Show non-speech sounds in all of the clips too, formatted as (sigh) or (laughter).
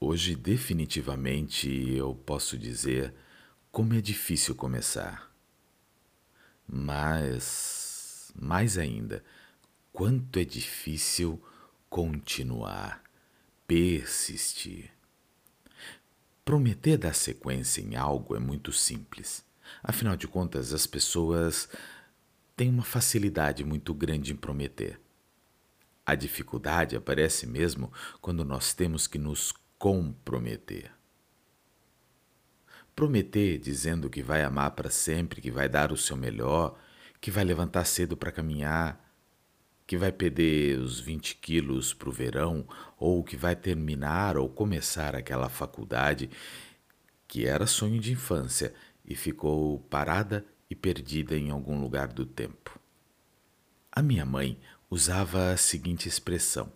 Hoje, definitivamente, eu posso dizer como é difícil começar. Mas, mais ainda, quanto é difícil continuar, persistir. Prometer dar sequência em algo é muito simples. Afinal de contas, as pessoas têm uma facilidade muito grande em prometer. A dificuldade aparece mesmo quando nós temos que nos comprometer. Prometer dizendo que vai amar para sempre, que vai dar o seu melhor, que vai levantar cedo para caminhar, que vai perder os 20 quilos para o verão, ou que vai terminar ou começar aquela faculdade que era sonho de infância e ficou parada e perdida em algum lugar do tempo. A minha mãe usava a seguinte expressão: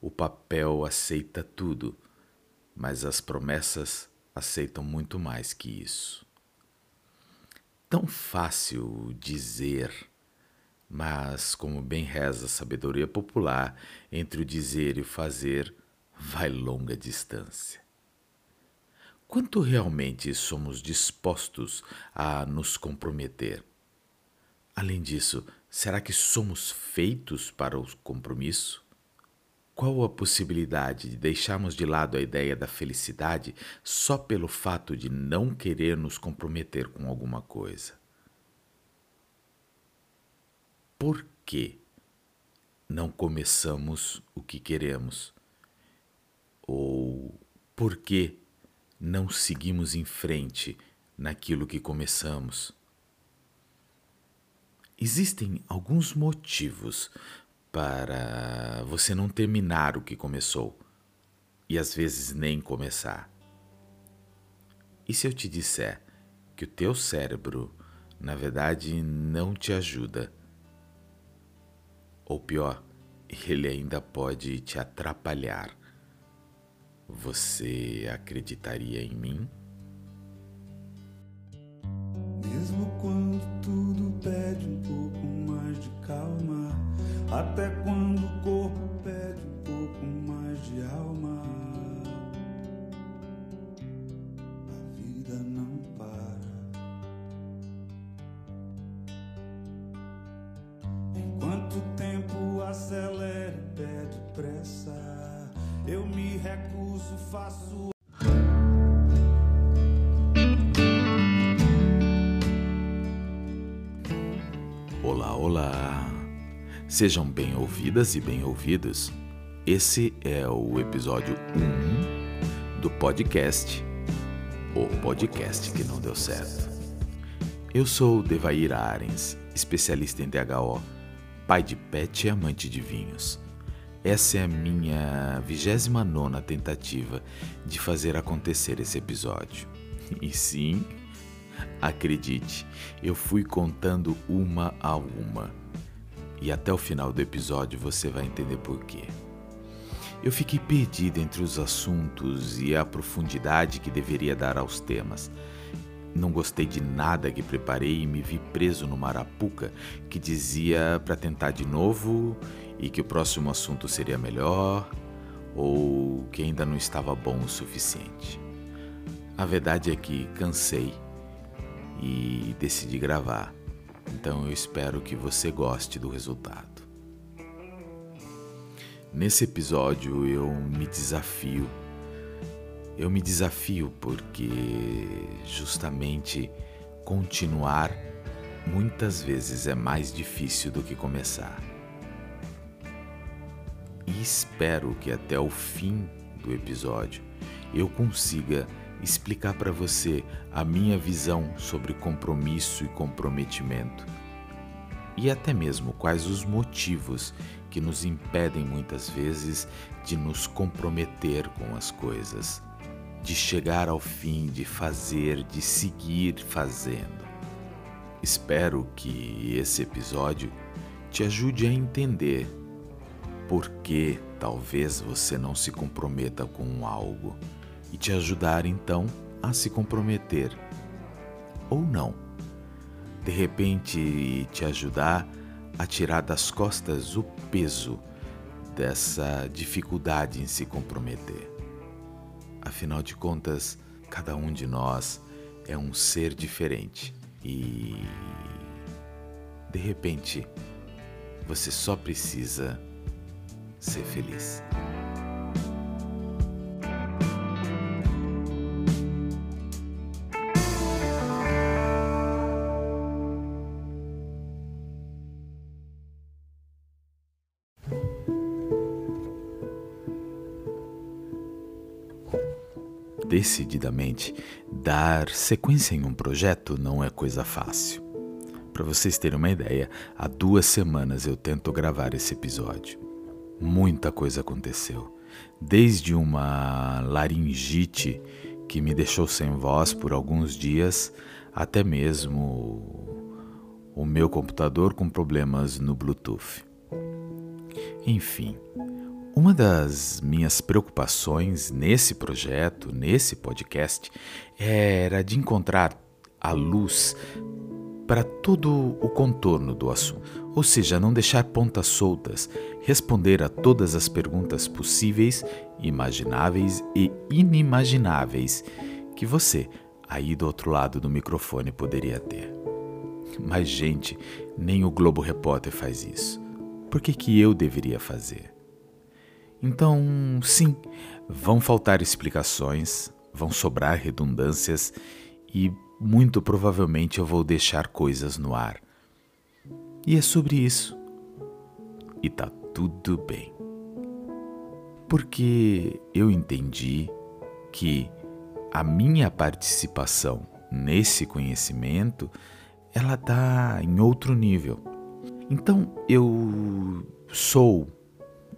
o papel aceita tudo, mas as promessas aceitam muito mais que isso. Tão fácil dizer, mas como bem reza a sabedoria popular, entre o dizer e o fazer vai longa distância. Quanto realmente somos dispostos a nos comprometer? Além disso, será que somos feitos para o compromisso? Qual a possibilidade de deixarmos de lado a ideia da felicidade só pelo fato de não querer nos comprometer com alguma coisa? Por que não começamos o que queremos? Ou por que não seguimos em frente naquilo que começamos? Existem alguns motivos para você não terminar o que começou e às vezes nem começar. E se eu te disser que o teu cérebro, na verdade, não te ajuda? Ou pior, ele ainda pode te atrapalhar você acreditaria em mim? Mesmo quando tudo pede um pouco até quando o corpo pede um pouco mais de alma, a vida não para. Enquanto o tempo acelera e pede pressa. Eu me recuso, faço. Olá, olá! Sejam bem ouvidas e bem ouvidos. Esse é o episódio 1 do podcast O Podcast que Não Deu Certo. Eu sou Devair Arens, especialista em DHO, pai de pet e amante de vinhos. Essa é a minha 29 tentativa de fazer acontecer esse episódio. E sim, acredite, eu fui contando uma a uma. E até o final do episódio você vai entender por quê. Eu fiquei perdido entre os assuntos e a profundidade que deveria dar aos temas. Não gostei de nada que preparei e me vi preso numa arapuca que dizia para tentar de novo e que o próximo assunto seria melhor ou que ainda não estava bom o suficiente. A verdade é que cansei e decidi gravar, então eu espero que você goste do resultado. Nesse episódio eu me desafio. Eu me desafio porque justamente continuar muitas vezes é mais difícil do que começar e espero que até o fim do episódio eu consiga explicar para você a minha visão sobre compromisso e comprometimento e até mesmo quais os motivos que nos impedem muitas vezes de nos comprometer com as coisas, de chegar ao fim, de fazer, de seguir fazendo. Espero que esse episódio te ajude a entender por que talvez você não se comprometa com algo e te ajudar então a se comprometer. Ou não. De repente, te ajudar a tirar das costas o peso dessa dificuldade em se comprometer. Afinal de contas, cada um de nós é um ser diferente e de repente você só precisa ser feliz. Decididamente, dar sequência em um projeto não é coisa fácil. Para vocês terem uma ideia, há duas semanas eu tento gravar esse episódio. Muita coisa aconteceu. Desde uma laringite que me deixou sem voz por alguns dias, até mesmo o meu computador com problemas no Bluetooth. Enfim, uma das minhas preocupações nesse projeto, nesse podcast, era de encontrar a luz para todo o contorno do assunto, ou seja, não deixar pontas soltas, responder a todas as perguntas possíveis, imagináveis e inimagináveis que você, aí do outro lado do microfone, poderia ter. Mas, gente, nem o Globo Repórter faz isso. Por que, que eu deveria fazer? Então, sim, vão faltar explicações, vão sobrar redundâncias e muito provavelmente eu vou deixar coisas no ar. E é sobre isso. E tá tudo bem. Porque eu entendi que a minha participação nesse conhecimento ela tá em outro nível. Então eu sou,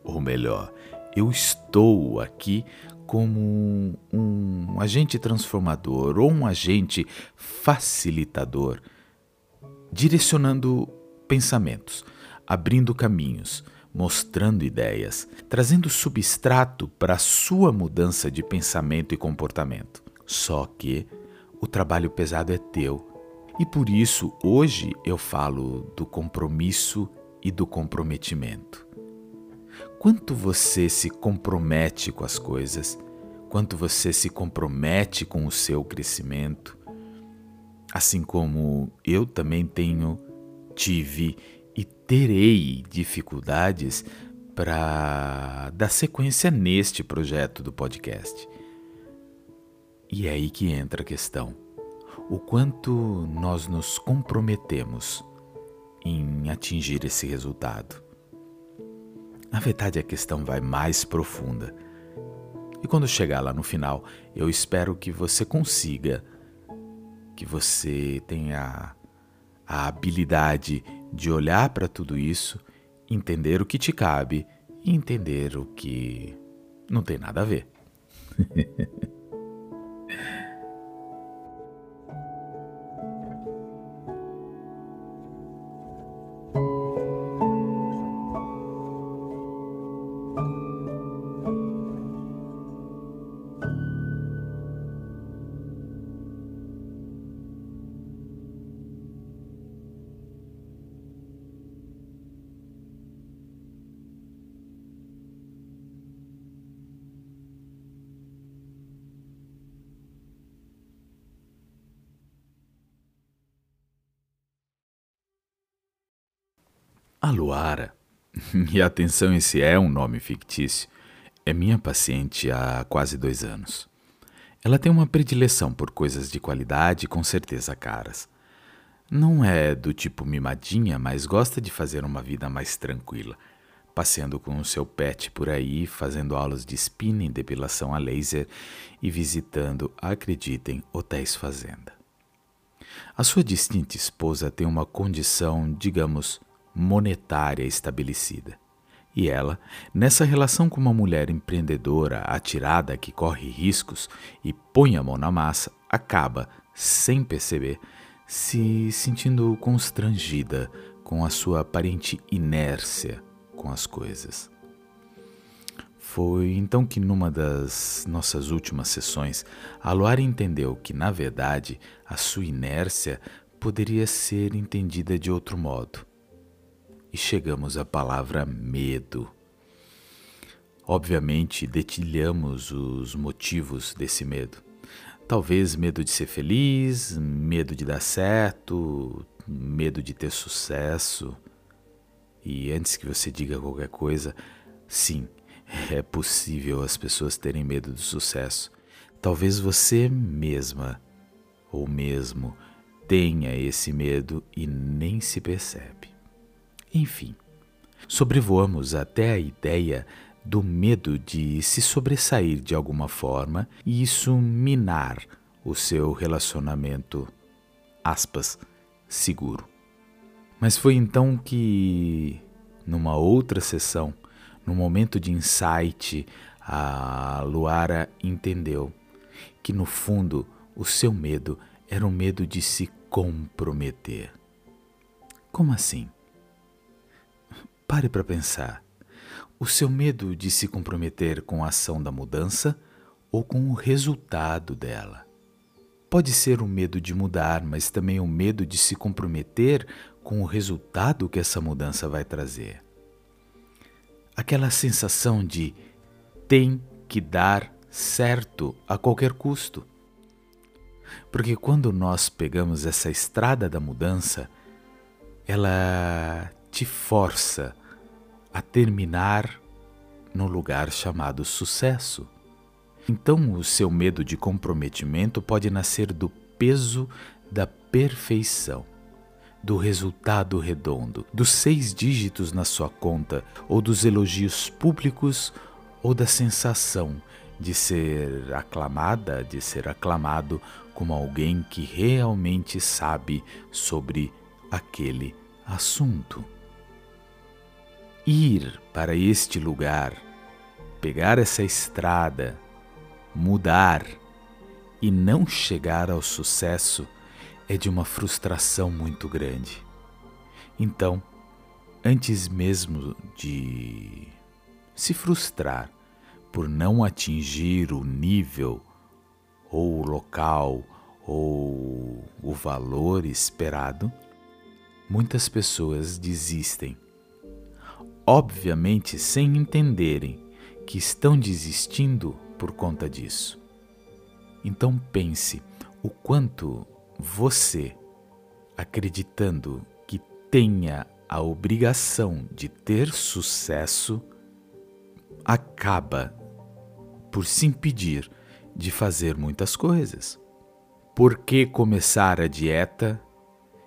ou melhor, eu estou aqui como um agente transformador ou um agente facilitador, direcionando pensamentos, abrindo caminhos, mostrando ideias, trazendo substrato para a sua mudança de pensamento e comportamento. Só que o trabalho pesado é teu. E por isso, hoje eu falo do compromisso e do comprometimento quanto você se compromete com as coisas, quanto você se compromete com o seu crescimento. Assim como eu também tenho, tive e terei dificuldades para dar sequência neste projeto do podcast. E é aí que entra a questão. O quanto nós nos comprometemos em atingir esse resultado. Na verdade, a questão vai mais profunda. E quando chegar lá no final, eu espero que você consiga, que você tenha a habilidade de olhar para tudo isso, entender o que te cabe e entender o que não tem nada a ver. (laughs) A Luara, (laughs) e atenção, esse é um nome fictício, é minha paciente há quase dois anos. Ela tem uma predileção por coisas de qualidade com certeza caras. Não é do tipo mimadinha, mas gosta de fazer uma vida mais tranquila, passeando com o seu pet por aí, fazendo aulas de spinning, depilação a laser e visitando, acreditem, hotéis fazenda. A sua distinta esposa tem uma condição, digamos, monetária estabelecida. E ela, nessa relação com uma mulher empreendedora, atirada, que corre riscos e põe a mão na massa, acaba, sem perceber, se sentindo constrangida com a sua aparente inércia com as coisas. Foi então que, numa das nossas últimas sessões, a Luara entendeu que, na verdade, a sua inércia poderia ser entendida de outro modo e chegamos à palavra medo. obviamente, detilhamos os motivos desse medo. Talvez medo de ser feliz, medo de dar certo, medo de ter sucesso. E antes que você diga qualquer coisa, sim, (laughs) é possível as pessoas terem medo do sucesso. Talvez você mesma ou mesmo tenha esse medo e nem se percebe. Enfim, sobrevoamos até a ideia do medo de se sobressair de alguma forma e isso minar o seu relacionamento, aspas, seguro. Mas foi então que, numa outra sessão, no momento de insight, a Luara entendeu que no fundo o seu medo era o medo de se comprometer. Como assim? Pare para pensar. O seu medo de se comprometer com a ação da mudança ou com o resultado dela. Pode ser o medo de mudar, mas também o medo de se comprometer com o resultado que essa mudança vai trazer. Aquela sensação de tem que dar certo a qualquer custo. Porque quando nós pegamos essa estrada da mudança, ela te força a terminar no lugar chamado sucesso. Então, o seu medo de comprometimento pode nascer do peso da perfeição, do resultado redondo, dos seis dígitos na sua conta, ou dos elogios públicos, ou da sensação de ser aclamada, de ser aclamado como alguém que realmente sabe sobre aquele assunto. Ir para este lugar, pegar essa estrada, mudar e não chegar ao sucesso é de uma frustração muito grande. Então, antes mesmo de se frustrar, por não atingir o nível ou o local ou o valor esperado, muitas pessoas desistem. Obviamente, sem entenderem que estão desistindo por conta disso. Então pense o quanto você, acreditando que tenha a obrigação de ter sucesso, acaba por se impedir de fazer muitas coisas. Por que começar a dieta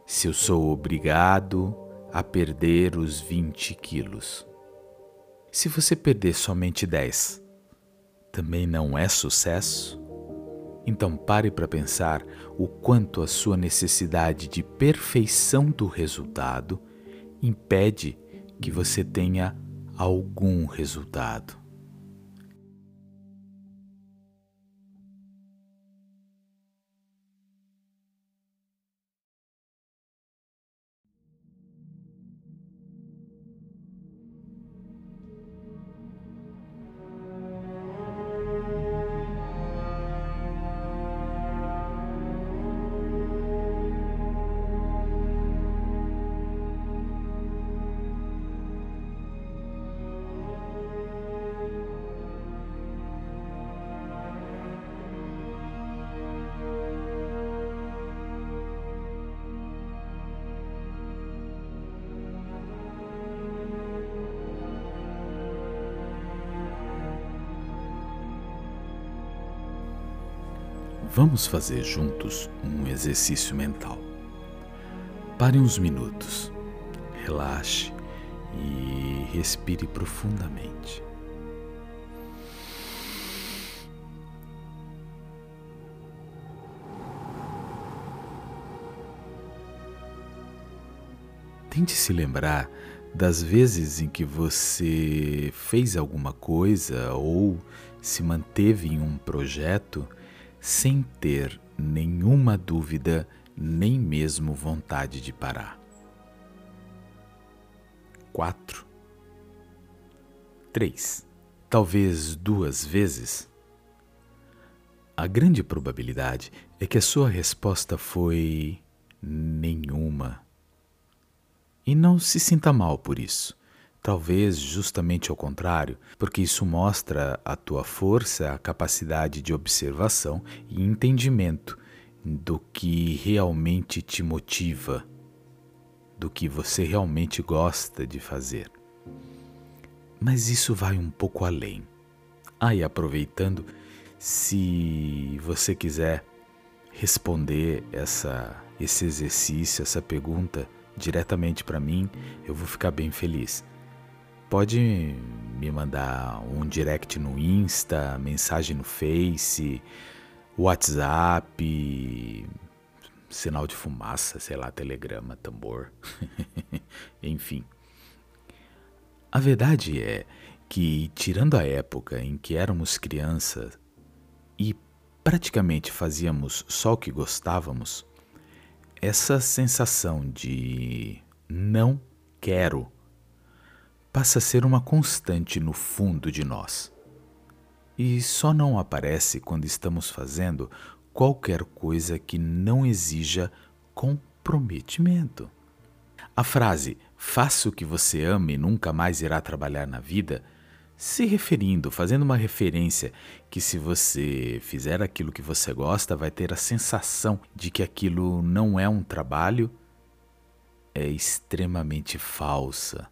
se eu sou obrigado a perder os 20 quilos? Se você perder somente 10, também não é sucesso? Então pare para pensar o quanto a sua necessidade de perfeição do resultado impede que você tenha algum resultado. Vamos fazer juntos um exercício mental. Pare uns minutos, relaxe e respire profundamente. Tente se lembrar das vezes em que você fez alguma coisa ou se manteve em um projeto sem ter nenhuma dúvida, nem mesmo vontade de parar. 4. 3. Talvez duas vezes. A grande probabilidade é que a sua resposta foi nenhuma. E não se sinta mal por isso. Talvez justamente ao contrário, porque isso mostra a tua força, a capacidade de observação e entendimento do que realmente te motiva, do que você realmente gosta de fazer. Mas isso vai um pouco além. Ah, e aproveitando, se você quiser responder essa, esse exercício, essa pergunta diretamente para mim, eu vou ficar bem feliz. Pode me mandar um direct no Insta, mensagem no Face, WhatsApp, sinal de fumaça, sei lá, telegrama, tambor, (laughs) enfim. A verdade é que, tirando a época em que éramos crianças e praticamente fazíamos só o que gostávamos, essa sensação de não quero passa a ser uma constante no fundo de nós e só não aparece quando estamos fazendo qualquer coisa que não exija comprometimento. A frase faça o que você ama e nunca mais irá trabalhar na vida, se referindo, fazendo uma referência que se você fizer aquilo que você gosta, vai ter a sensação de que aquilo não é um trabalho, é extremamente falsa.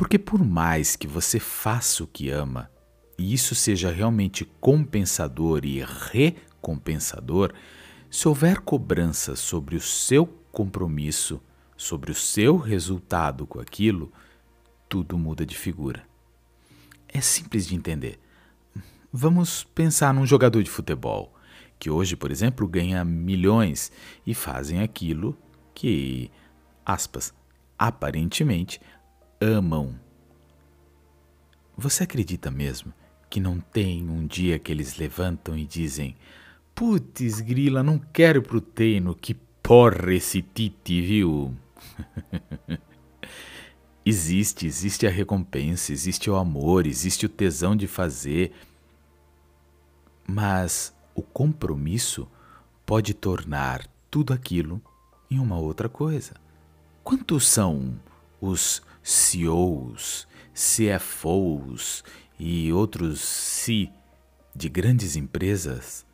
Porque por mais que você faça o que ama, e isso seja realmente compensador e recompensador, se houver cobrança sobre o seu compromisso, sobre o seu resultado com aquilo, tudo muda de figura. É simples de entender. Vamos pensar num jogador de futebol que hoje, por exemplo, ganha milhões e fazem aquilo que, aspas, aparentemente amam. Você acredita mesmo que não tem um dia que eles levantam e dizem: Putz, grila, não quero pro treino, que porra esse Tite, viu? (laughs) existe, existe a recompensa, existe o amor, existe o tesão de fazer, mas o compromisso pode tornar tudo aquilo em uma outra coisa. Quantos são os CEOs, CFOs e outros si de grandes empresas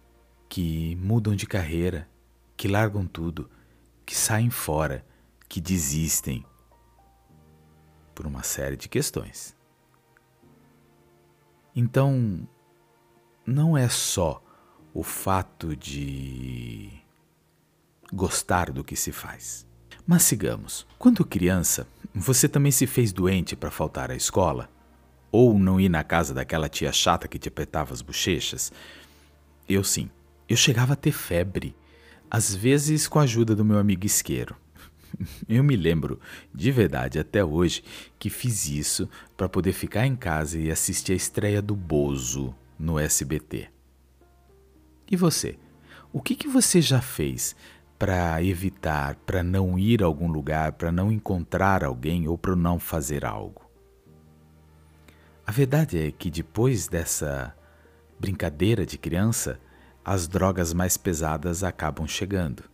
que mudam de carreira, que largam tudo, que saem fora, que desistem por uma série de questões. Então, não é só o fato de gostar do que se faz. Mas sigamos. Quando criança, você também se fez doente para faltar à escola? Ou não ir na casa daquela tia chata que te apertava as bochechas? Eu sim. Eu chegava a ter febre, às vezes com a ajuda do meu amigo isqueiro. (laughs) Eu me lembro, de verdade até hoje, que fiz isso para poder ficar em casa e assistir a estreia do Bozo no SBT. E você? O que, que você já fez para evitar, para não ir a algum lugar, para não encontrar alguém ou para não fazer algo? A verdade é que depois dessa brincadeira de criança, as drogas mais pesadas acabam chegando.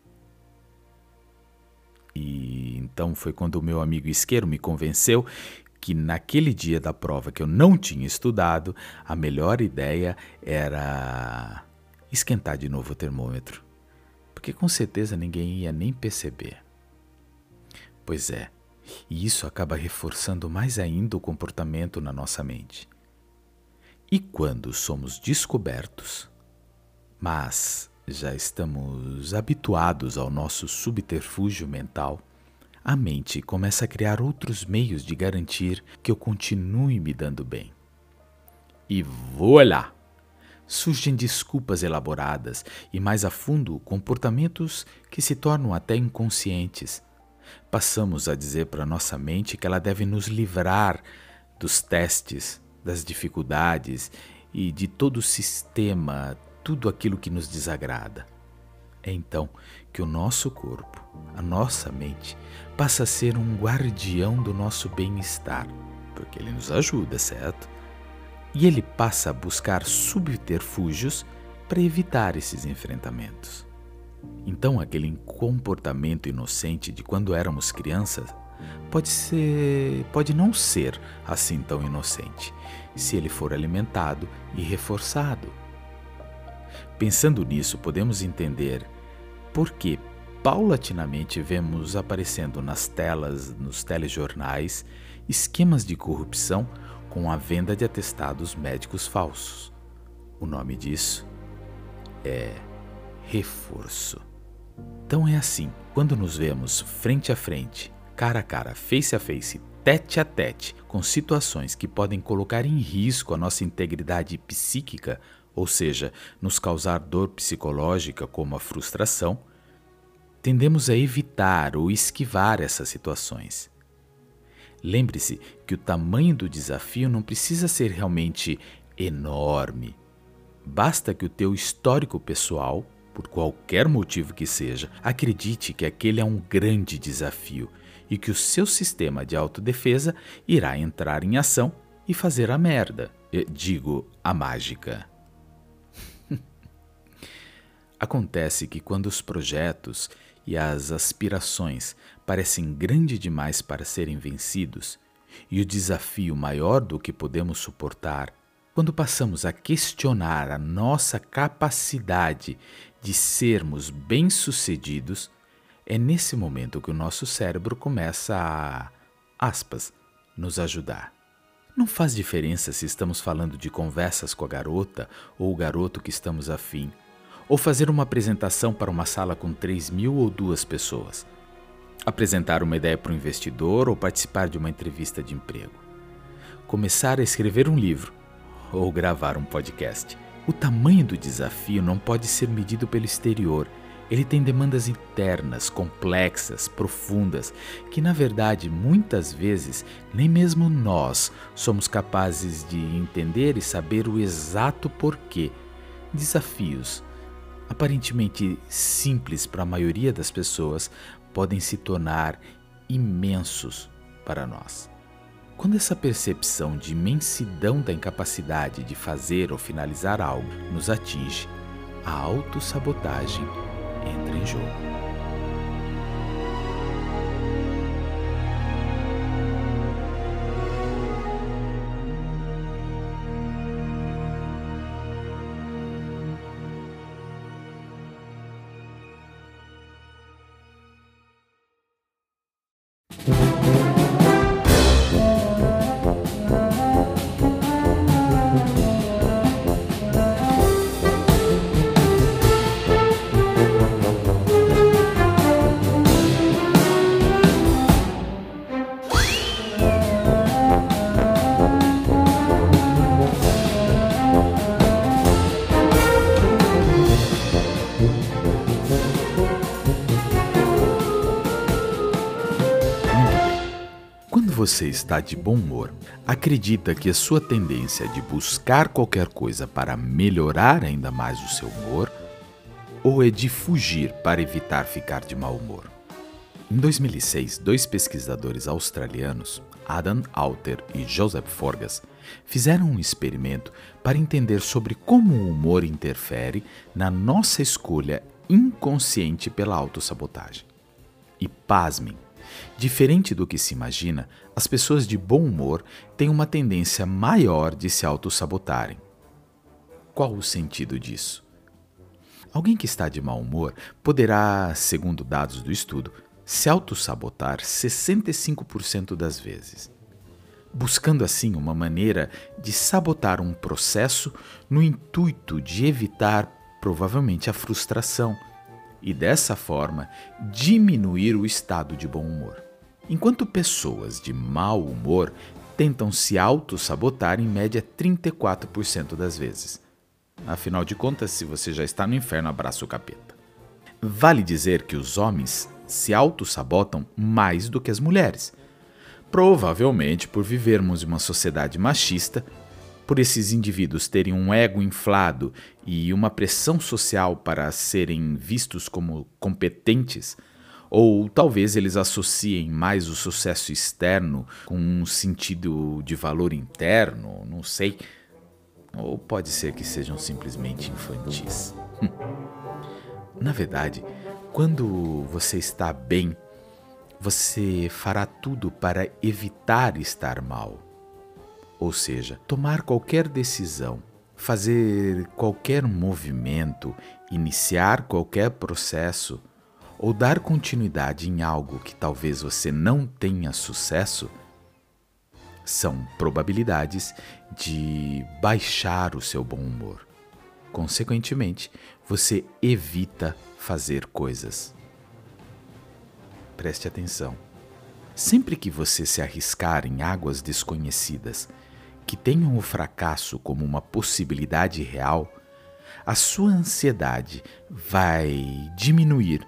E então foi quando o meu amigo isqueiro me convenceu que naquele dia da prova que eu não tinha estudado, a melhor ideia era esquentar de novo o termômetro, porque com certeza ninguém ia nem perceber. Pois é, e isso acaba reforçando mais ainda o comportamento na nossa mente. E quando somos descobertos, mas já estamos habituados ao nosso subterfúgio mental, a mente começa a criar outros meios de garantir que eu continue me dando bem. E voilà! Surgem desculpas elaboradas e, mais a fundo, comportamentos que se tornam até inconscientes passamos a dizer para nossa mente que ela deve nos livrar dos testes, das dificuldades e de todo o sistema, tudo aquilo que nos desagrada. É então que o nosso corpo, a nossa mente, passa a ser um guardião do nosso bem-estar, porque ele nos ajuda, certo? E ele passa a buscar subterfúgios para evitar esses enfrentamentos. Então, aquele comportamento inocente de quando éramos crianças pode ser, pode não ser assim tão inocente, se ele for alimentado e reforçado. Pensando nisso, podemos entender por que paulatinamente vemos aparecendo nas telas, nos telejornais, esquemas de corrupção com a venda de atestados médicos falsos. O nome disso é reforço. Então é assim, quando nos vemos frente a frente, cara a cara, face a face, tete a tete, com situações que podem colocar em risco a nossa integridade psíquica, ou seja, nos causar dor psicológica como a frustração, tendemos a evitar ou esquivar essas situações. Lembre-se que o tamanho do desafio não precisa ser realmente enorme. Basta que o teu histórico pessoal, por qualquer motivo que seja, acredite que aquele é um grande desafio e que o seu sistema de autodefesa irá entrar em ação e fazer a merda. Eu digo, a mágica. Acontece que quando os projetos e as aspirações parecem grandes demais para serem vencidos, e o desafio maior do que podemos suportar, quando passamos a questionar a nossa capacidade de sermos bem-sucedidos, é nesse momento que o nosso cérebro começa a, aspas, nos ajudar. Não faz diferença se estamos falando de conversas com a garota ou o garoto que estamos afim, ou fazer uma apresentação para uma sala com 3 mil ou duas pessoas, apresentar uma ideia para um investidor ou participar de uma entrevista de emprego, começar a escrever um livro ou gravar um podcast. O tamanho do desafio não pode ser medido pelo exterior. Ele tem demandas internas, complexas, profundas, que na verdade muitas vezes nem mesmo nós somos capazes de entender e saber o exato porquê. Desafios aparentemente simples para a maioria das pessoas podem se tornar imensos para nós. Quando essa percepção de imensidão da incapacidade de fazer ou finalizar algo nos atinge, a autossabotagem entra em jogo. Você está de bom humor, acredita que a sua tendência de buscar qualquer coisa para melhorar ainda mais o seu humor ou é de fugir para evitar ficar de mau humor? Em 2006, dois pesquisadores australianos, Adam Alter e Joseph Forgas, fizeram um experimento para entender sobre como o humor interfere na nossa escolha inconsciente pela autossabotagem. E pasmem, Diferente do que se imagina, as pessoas de bom humor têm uma tendência maior de se auto-sabotarem. Qual o sentido disso? Alguém que está de mau humor poderá, segundo dados do estudo, se auto-sabotar 65% das vezes, buscando assim uma maneira de sabotar um processo no intuito de evitar provavelmente a frustração e dessa forma diminuir o estado de bom humor. Enquanto pessoas de mau humor tentam se auto-sabotar em média 34% das vezes. Afinal de contas, se você já está no inferno, abraça o capeta. Vale dizer que os homens se auto-sabotam mais do que as mulheres. Provavelmente por vivermos em uma sociedade machista por esses indivíduos terem um ego inflado e uma pressão social para serem vistos como competentes, ou talvez eles associem mais o sucesso externo com um sentido de valor interno, não sei. Ou pode ser que sejam simplesmente infantis. (laughs) Na verdade, quando você está bem, Você fará tudo para evitar estar mal. Ou seja, tomar qualquer decisão, fazer qualquer movimento, iniciar qualquer processo ou dar continuidade em algo que talvez você não tenha sucesso são probabilidades de baixar o seu bom humor. Consequentemente, você evita fazer coisas. Preste atenção. Sempre que você se arriscar em águas desconhecidas, que tenham o fracasso como uma possibilidade real, a sua ansiedade vai diminuir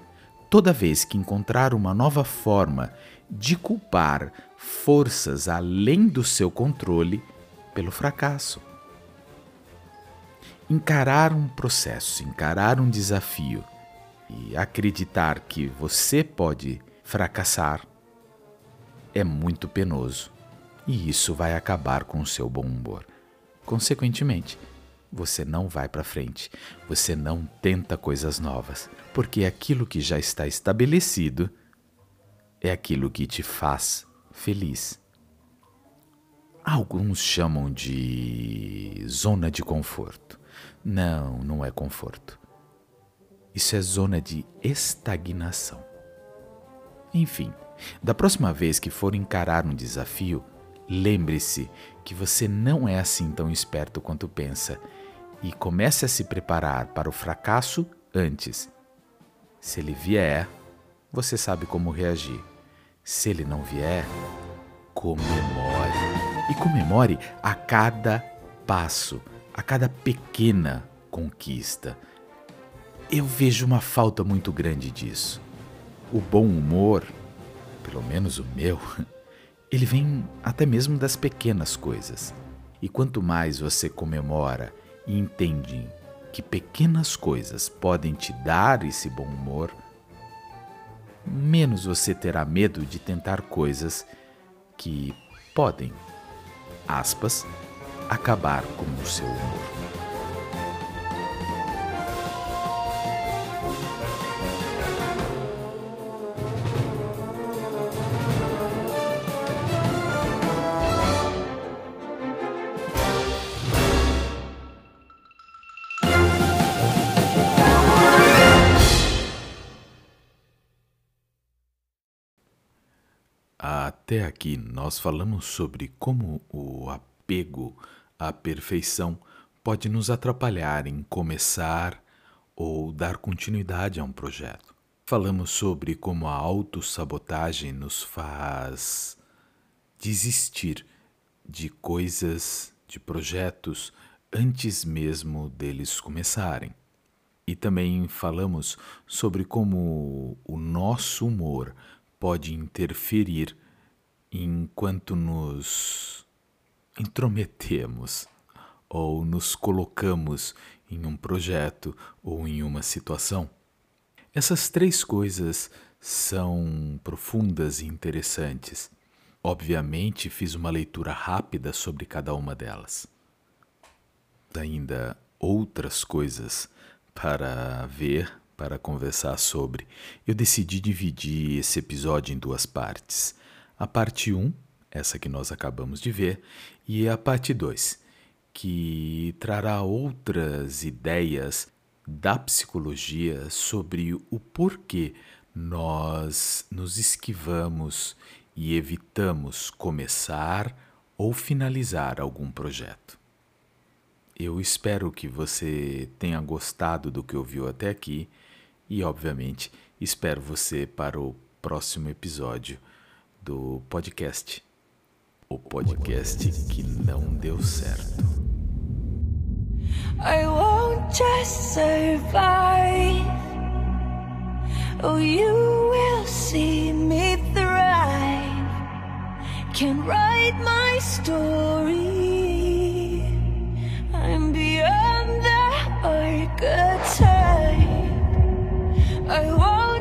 toda vez que encontrar uma nova forma de culpar forças além do seu controle pelo fracasso. Encarar um processo, encarar um desafio e acreditar que você pode fracassar é muito penoso e isso vai acabar com o seu bom humor. Consequentemente, você não vai para frente, você não tenta coisas novas, porque aquilo que já está estabelecido é aquilo que te faz feliz. Alguns chamam de zona de conforto. Não, não é conforto. Isso é zona de estagnação. Enfim, da próxima vez que for encarar um desafio, lembre-se que você não é assim tão esperto quanto pensa e comece a se preparar para o fracasso antes. Se ele vier, você sabe como reagir. Se ele não vier, comemore. E comemore a cada passo, a cada pequena conquista. Eu vejo uma falta muito grande disso. O bom humor, pelo menos o meu, (laughs) ele vem até mesmo das pequenas coisas. E quanto mais você comemora e entende que pequenas coisas podem te dar esse bom humor, menos você terá medo de tentar coisas que podem, aspas, acabar com o seu humor. Até aqui nós falamos sobre como o apego à perfeição pode nos atrapalhar em começar ou dar continuidade a um projeto. Falamos sobre como a autossabotagem nos faz desistir de coisas, de projetos antes mesmo deles começarem. E também falamos sobre como o nosso humor pode interferir enquanto nos intrometemos ou nos colocamos em um projeto ou em uma situação. Essas três coisas são profundas e interessantes. Obviamente, fiz uma leitura rápida sobre cada uma delas. Ainda outras coisas para ver, para conversar sobre. Eu decidi dividir esse episódio em duas partes a parte 1, essa que nós acabamos de ver, e a parte 2, que trará outras ideias da psicologia sobre o porquê nós nos esquivamos e evitamos começar ou finalizar algum projeto. Eu espero que você tenha gostado do que ouviu até aqui e, obviamente, espero você para o próximo episódio do podcast. O podcast que não deu certo. I won't just survive. Oh, you will see me thrive. Can write my story. I'm beyond the archetype. I won't.